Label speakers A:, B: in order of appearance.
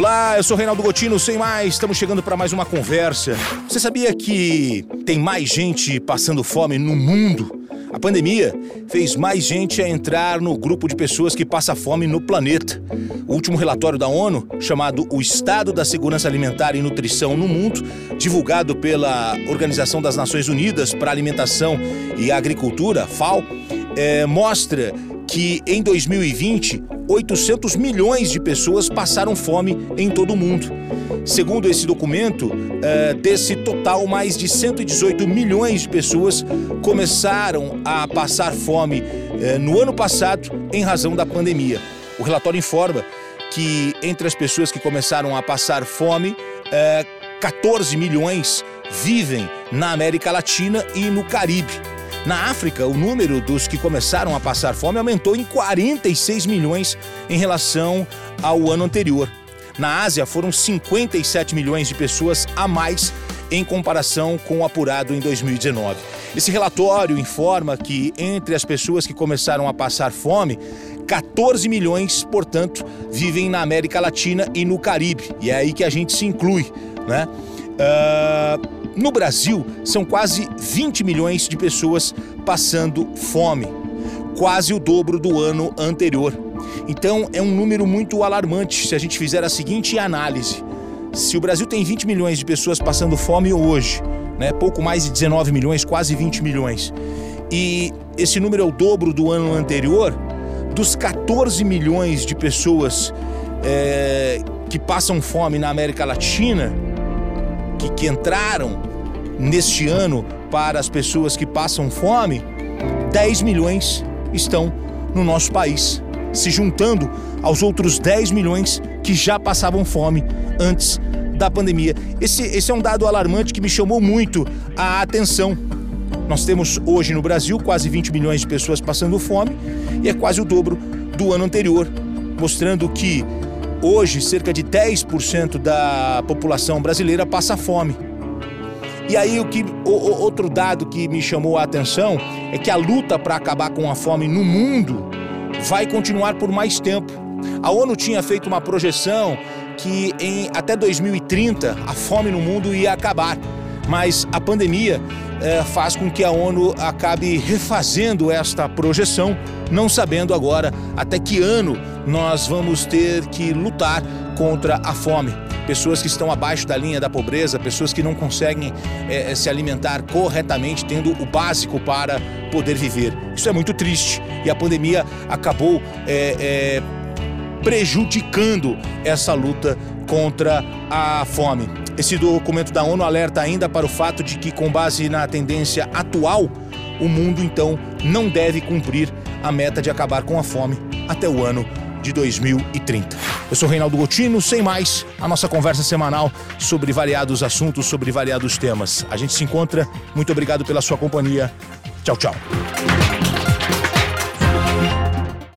A: Olá, eu sou Reinaldo Gotino, sem mais, estamos chegando para mais uma conversa. Você sabia que tem mais gente passando fome no mundo? A pandemia fez mais gente a entrar no grupo de pessoas que passa fome no planeta. O último relatório da ONU, chamado O Estado da Segurança Alimentar e Nutrição no Mundo, divulgado pela Organização das Nações Unidas para a Alimentação e Agricultura, FAO, é, mostra que em 2020 800 milhões de pessoas passaram fome em todo o mundo. Segundo esse documento, é, desse total, mais de 118 milhões de pessoas começaram a passar fome é, no ano passado em razão da pandemia. O relatório informa que entre as pessoas que começaram a passar fome, 14 é, milhões vivem na América Latina e no Caribe. Na África, o número dos que começaram a passar fome aumentou em 46 milhões em relação ao ano anterior. Na Ásia, foram 57 milhões de pessoas a mais em comparação com o apurado em 2019. Esse relatório informa que entre as pessoas que começaram a passar fome, 14 milhões, portanto, vivem na América Latina e no Caribe. E é aí que a gente se inclui, né? Uh no Brasil, são quase 20 milhões de pessoas passando fome, quase o dobro do ano anterior. Então é um número muito alarmante se a gente fizer a seguinte análise. Se o Brasil tem 20 milhões de pessoas passando fome hoje, né, pouco mais de 19 milhões, quase 20 milhões, e esse número é o dobro do ano anterior, dos 14 milhões de pessoas é, que passam fome na América Latina, que, que entraram neste ano para as pessoas que passam fome, 10 milhões estão no nosso país, se juntando aos outros 10 milhões que já passavam fome antes da pandemia. Esse, esse é um dado alarmante que me chamou muito a atenção. Nós temos hoje no Brasil quase 20 milhões de pessoas passando fome e é quase o dobro do ano anterior, mostrando que hoje cerca de 10% da população brasileira passa fome. E aí o que o, o, outro dado que me chamou a atenção é que a luta para acabar com a fome no mundo vai continuar por mais tempo. A ONU tinha feito uma projeção que em até 2030 a fome no mundo ia acabar, mas a pandemia é, faz com que a ONU acabe refazendo esta projeção, não sabendo agora até que ano nós vamos ter que lutar contra a fome pessoas que estão abaixo da linha da pobreza, pessoas que não conseguem é, se alimentar corretamente, tendo o básico para poder viver. Isso é muito triste e a pandemia acabou é, é, prejudicando essa luta contra a fome. Esse documento da ONU alerta ainda para o fato de que, com base na tendência atual, o mundo então não deve cumprir a meta de acabar com a fome até o ano de 2030. Eu sou Reinaldo Gotino, sem mais, a nossa conversa semanal sobre variados assuntos, sobre variados temas. A gente se encontra. Muito obrigado pela sua companhia. Tchau, tchau.